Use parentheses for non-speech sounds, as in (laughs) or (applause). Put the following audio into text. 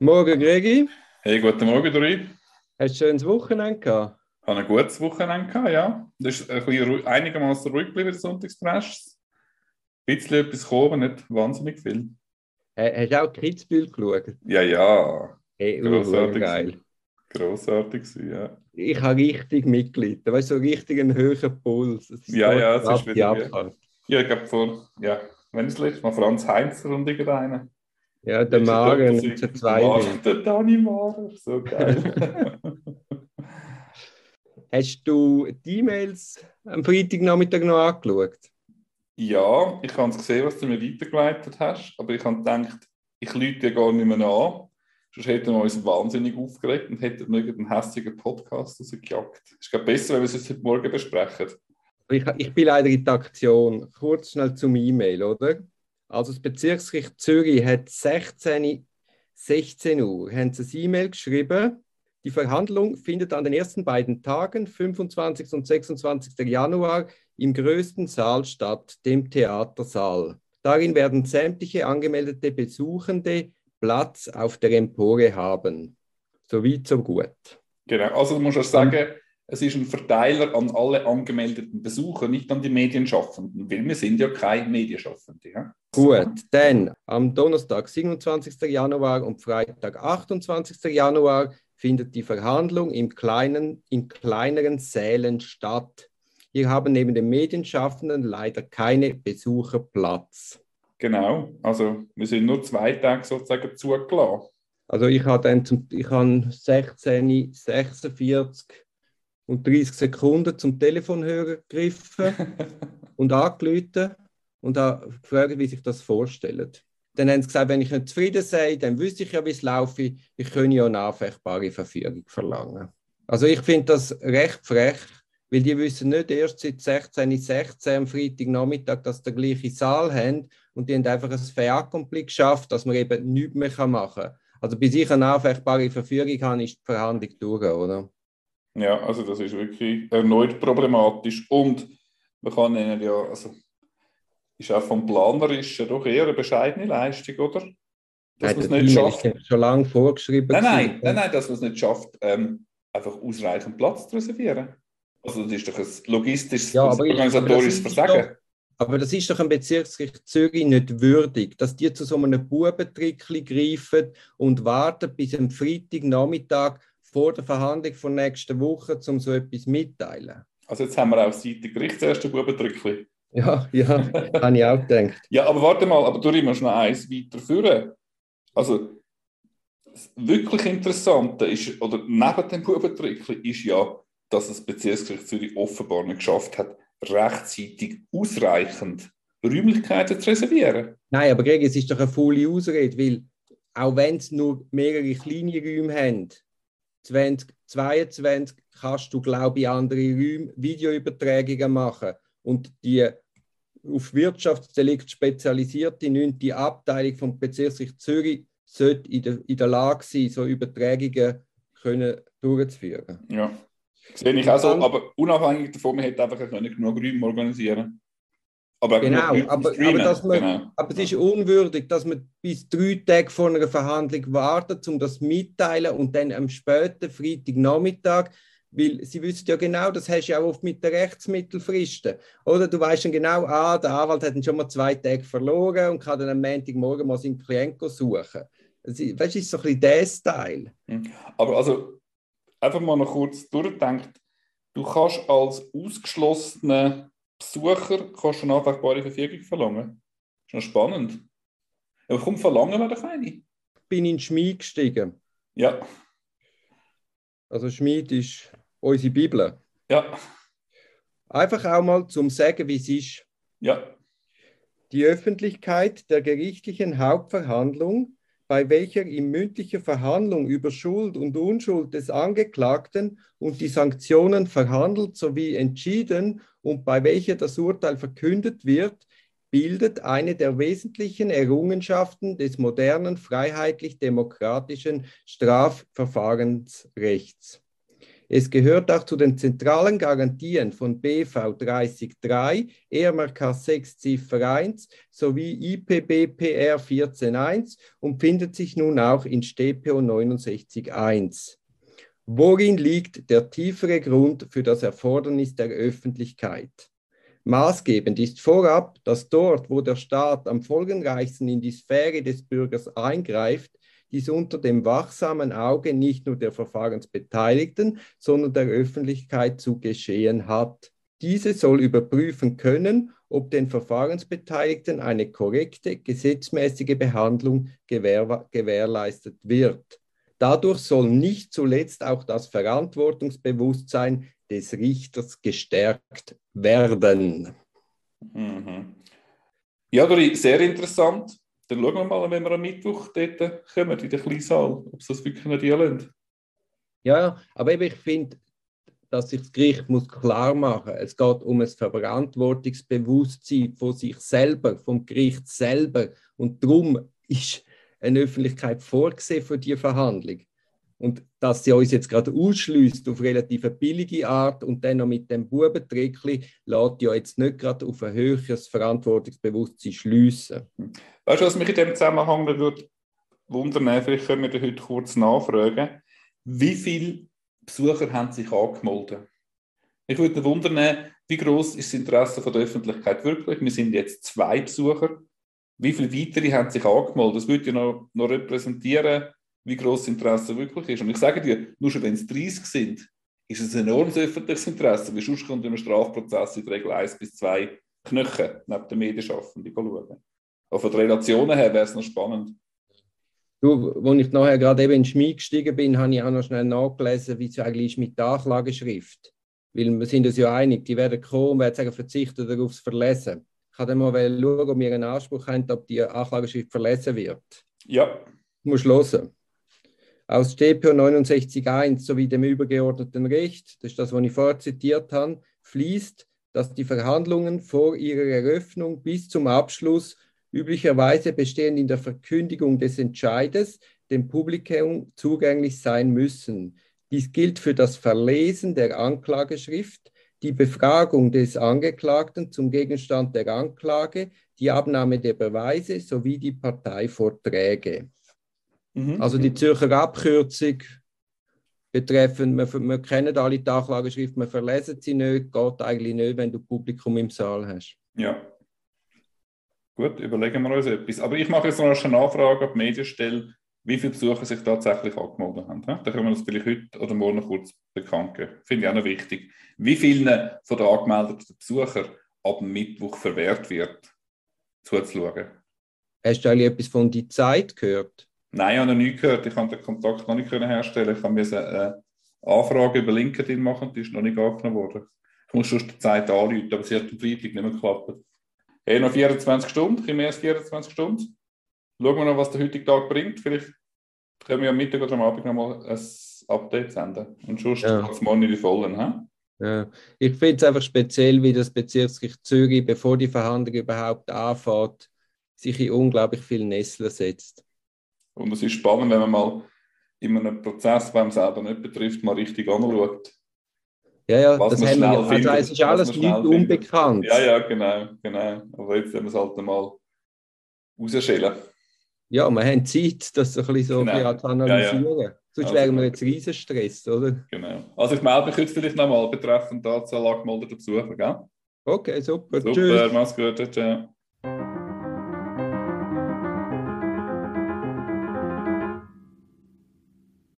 Morgen, Gregi. Hey, guten Morgen, Dori. Hast du ein schönes Wochenende gehabt? Ich habe ein gutes Wochenende gehabt, ja. Das ist ein bisschen einigermaßen ruhig geblieben, der Sonntagsfresh. Ein bisschen etwas gekommen, nicht wahnsinnig viel. Hast du auch Kitzbühel geschaut? Ja, ja. Hey, Grossartig. geil. Grossartig ja. Ich habe richtig mitgelitten. Weißt du, so richtig einen höheren Puls. Ja, ja, es ist wieder-. Ja, ich glaube vor, ja, wenn es letztes Mal Franz Heinzer und irgendeiner. Ja, der Magen und der Dani Maren, so geil. (laughs) Hast du die E-Mails am Freitagnachmittag noch angeschaut? ja, ich habe es gesehen, was du mir weitergeleitet hast, aber ich habe gedacht, ich lüte dir gar nicht mehr an. Sonst hätten wir uns wahnsinnig aufgeregt und hätten irgendeinen hässigen Podcast rausgejagt. Es ist besser, wenn wir es jetzt heute Morgen besprechen. Ich, ich bin leider in der Aktion. Kurz schnell zum E-Mail, oder? Also das Bezirksgericht Zürich hat 16, 16 Uhr haben sie ein E-Mail geschrieben. Die Verhandlung findet an den ersten beiden Tagen, 25. und 26. Januar, im größten Saal statt, dem Theatersaal. Darin werden sämtliche angemeldete Besuchende Platz auf der Empore haben. So weit, so gut. Genau, also du musst auch sagen, es ist ein Verteiler an alle angemeldeten Besucher, nicht an die Medienschaffenden, weil wir sind ja keine Medienschaffende. Ja? Gut, dann am Donnerstag, 27. Januar und Freitag, 28. Januar findet die Verhandlung im kleinen, in kleineren Sälen statt. Hier haben neben den Medienschaffenden leider keine Besucher Platz. Genau, also wir sind nur zwei Tage sozusagen zugelassen. Also ich habe dann zum, ich habe 16, 46 und 30 Sekunden zum Telefonhörer gegriffen (laughs) und angerufen und habe gefragt, wie sich das vorstellt. Dann haben sie gesagt, wenn ich nicht zufrieden sei, dann wüsste ich ja, wie es laufe. Ich könne ja eine anfechtbare Verfügung verlangen. Also ich finde das recht frech, weil die wissen nicht erst seit 16, 16 am Freitagnachmittag, dass sie den gleichen Saal haben und die haben einfach ein accompli geschafft, dass man eben nichts mehr machen kann. Also bis ich eine anfechtbare Verfügung habe, ist die Verhandlung durch, oder? Ja, also das ist wirklich erneut problematisch. Und man kann ihnen ja, also ist auch vom Planerischen doch eher eine bescheidene Leistung, oder? Dass man es nicht schafft. ist schon lange vorgeschrieben. Nein, nein, nein, nein, dass man es nicht schafft, ähm, einfach ausreichend Platz zu reservieren. Also das ist doch ein logistisches, Ja, aber organisatorisches Versagen. Aber das ist doch ein Bezirksgericht Zürich nicht würdig, dass die zu so einem Bubentrickli greifen und warten bis am Freitagnachmittag vor der Verhandlung von nächster Woche, um so etwas mitteilen. Also jetzt haben wir auch Seite Gericht das erste Bubendrückli. Ja, ja, (laughs) habe ich auch gedacht. Ja, aber warte mal, aber du musst noch eins weiter führen. Also, das wirklich Interessante ist, oder neben dem Bubentrickli, ist ja, dass das Bezirksgericht Zürich offenbar nicht geschafft hat, rechtzeitig ausreichend Räumlichkeiten zu reservieren. Nein, aber Greg, es ist doch eine volle Ausrede, weil auch wenn sie nur mehrere kleine Räume haben, 2022 kannst du, glaube ich, andere Räume Videoübertragungen machen. Und die auf Wirtschaftsdelikt spezialisierte 9. Abteilung vom Bezirksgericht Zürich sollte in der, in der Lage sein, so Übertragungen können durchzuführen. Ja. Sehe ich auch so, aber unabhängig davon, man hätte einfach können genug Räume organisieren aber Genau, aber, aber, dass man, genau. aber es ist unwürdig, dass man bis drei Tage vor einer Verhandlung wartet, um das mitteilen und dann am späten Freitagnachmittag, weil sie wissen ja genau, das hast du ja auch oft mit den Rechtsmittelfristen. Oder du weißt dann genau, ah, der Anwalt hat schon mal zwei Tage verloren und kann dann am Montagmorgen mal seinen Klienten suchen. Das ist, weißt du, ist so ein bisschen der Style. Aber also, einfach mal noch kurz durchdenkt, du kannst als ausgeschlossener Besucher kannst du eine anfechtbare Verfügung verlangen. Ist noch spannend. Aber komm, verlangen wir doch eine. Ich bin in Schmied gestiegen. Ja, Also Schmied ist unsere Bibel. ja, Einfach auch mal zum sagen, wie es ist. ja. Die Öffentlichkeit der gerichtlichen Hauptverhandlung, bei welcher in mündlicher Verhandlung über Schuld und Unschuld des Angeklagten und die Sanktionen verhandelt sowie entschieden und bei welcher das Urteil verkündet wird, bildet eine der wesentlichen Errungenschaften des modernen freiheitlich-demokratischen Strafverfahrensrechts. Es gehört auch zu den zentralen Garantien von BV 30.3, EMRK 6 Ziffer 1 sowie IPBPR 14.1 und findet sich nun auch in StPO 69.1. Worin liegt der tiefere Grund für das Erfordernis der Öffentlichkeit? Maßgebend ist vorab, dass dort, wo der Staat am folgenreichsten in die Sphäre des Bürgers eingreift, dies unter dem wachsamen Auge nicht nur der Verfahrensbeteiligten, sondern der Öffentlichkeit zu geschehen hat. Diese soll überprüfen können, ob den Verfahrensbeteiligten eine korrekte, gesetzmäßige Behandlung gewähr gewährleistet wird. Dadurch soll nicht zuletzt auch das Verantwortungsbewusstsein des Richters gestärkt werden. Mhm. Ja, sehr interessant. Dann schauen wir mal, wenn wir am Mittwoch dort kommen, in den kleinen Saal, ob es das wirklich nicht lassen. Ja, aber eben, ich finde, dass sich das Gericht muss klar machen muss. Es geht um ein Verantwortungsbewusstsein von sich selber, vom Gericht selber. Und darum ist eine Öffentlichkeit vorgesehen für die Verhandlung. Und dass sie uns jetzt gerade ausschließt auf relativ billige Art und dann noch mit dem Bubentrickli, lässt ja jetzt nicht gerade auf ein höheres Verantwortungsbewusstsein schliessen. Weißt du, was mich in dem Zusammenhang würde wundern, vielleicht können wir heute kurz nachfragen, wie viele Besucher haben sich angemeldet? Ich würde wundern, wie groß ist das Interesse von der Öffentlichkeit wirklich? Wir sind jetzt zwei Besucher. Wie viele weitere haben sich angemeldet? Das würde ja noch, noch repräsentieren, wie groß das Interesse wirklich ist. Und ich sage dir, nur schon wenn es 30 sind, ist es ein enormes öffentliches Interesse, weil sonst kommt in einem Strafprozess in der Regel eins bis zwei Knöchel neben den Medienschaffenden schauen. Aber von den Relationen her wäre es noch spannend. Du, als ich nachher gerade eben in Schmied gestiegen bin, habe ich auch noch schnell nachgelesen, wie es eigentlich ist mit der Anklageschrift. Weil wir sind uns ja einig, die werden kommen und werden sagen, verzichten darauf zu verlesen. Ich kann dann mal schauen, ob wir einen Anspruch haben, ob die Anklageschrift verlesen wird. Ja. Du musst hören. Aus StPO 69.1 sowie dem übergeordneten Recht, das ist das, was ich vorher zitiert habe, fließt, dass die Verhandlungen vor ihrer Eröffnung bis zum Abschluss üblicherweise bestehen in der Verkündigung des Entscheides dem Publikum zugänglich sein müssen. Dies gilt für das Verlesen der Anklageschrift, die Befragung des Angeklagten zum Gegenstand der Anklage, die Abnahme der Beweise sowie die Parteivorträge. Mhm. Also die Zürcher Abkürzung betreffend, wir, wir kennen alle die Anklageschrift, wir verlesen sie nicht, geht eigentlich nicht, wenn du Publikum im Saal hast. Ja. Gut, überlegen wir uns etwas. Aber ich mache jetzt noch eine Nachfrage an die Medienstelle, wie viele Besucher sich tatsächlich angemeldet haben. Da können wir uns vielleicht heute oder morgen kurz bekannt geben. Finde ich auch noch wichtig. Wie vielen von den angemeldeten Besuchern ab Mittwoch verwehrt wird, zuzuschauen. Hast du eigentlich etwas von die Zeit gehört? Nein, ich habe noch nie gehört. Ich habe den Kontakt noch nicht herstellen. Ich habe eine Anfrage über LinkedIn machen, die ist noch nicht angenommen worden. Ich muss schon die Zeit anrufen, aber sie hat am Freitag nicht mehr geklappt. Hey, noch 24 Stunden, mehr als 24 Stunden. Schauen wir noch, was der heutige Tag bringt. Vielleicht können wir am Mittag oder am Abend noch mal ein Update senden. Und sonst ja. geht es morgen in die Vollen. He? Ja. Ich finde es einfach speziell, wie das Bezirksgericht Zürich, bevor die Verhandlung überhaupt anfängt, sich in unglaublich viel Nesseln setzt. Und es ist spannend, wenn man mal in einem Prozess, der man selber nicht betrifft, mal richtig anschaut. Ja, ja, das haben wir, also findet, es ist alles nicht unbekannt. Ja, ja, genau, genau. Aber jetzt haben wir es halt mal rausschälen. Ja, wir haben Zeit, das ein bisschen so genau. zu analysieren. Ja, ja. Sonst also, wären wir jetzt riesen Stress, oder? Genau. Also ich melde mich jetzt vielleicht nochmal betreffend Anzahl angemeldeter Besucher, gell? Okay, super. Super, Tschüss. mach's gut. Ciao.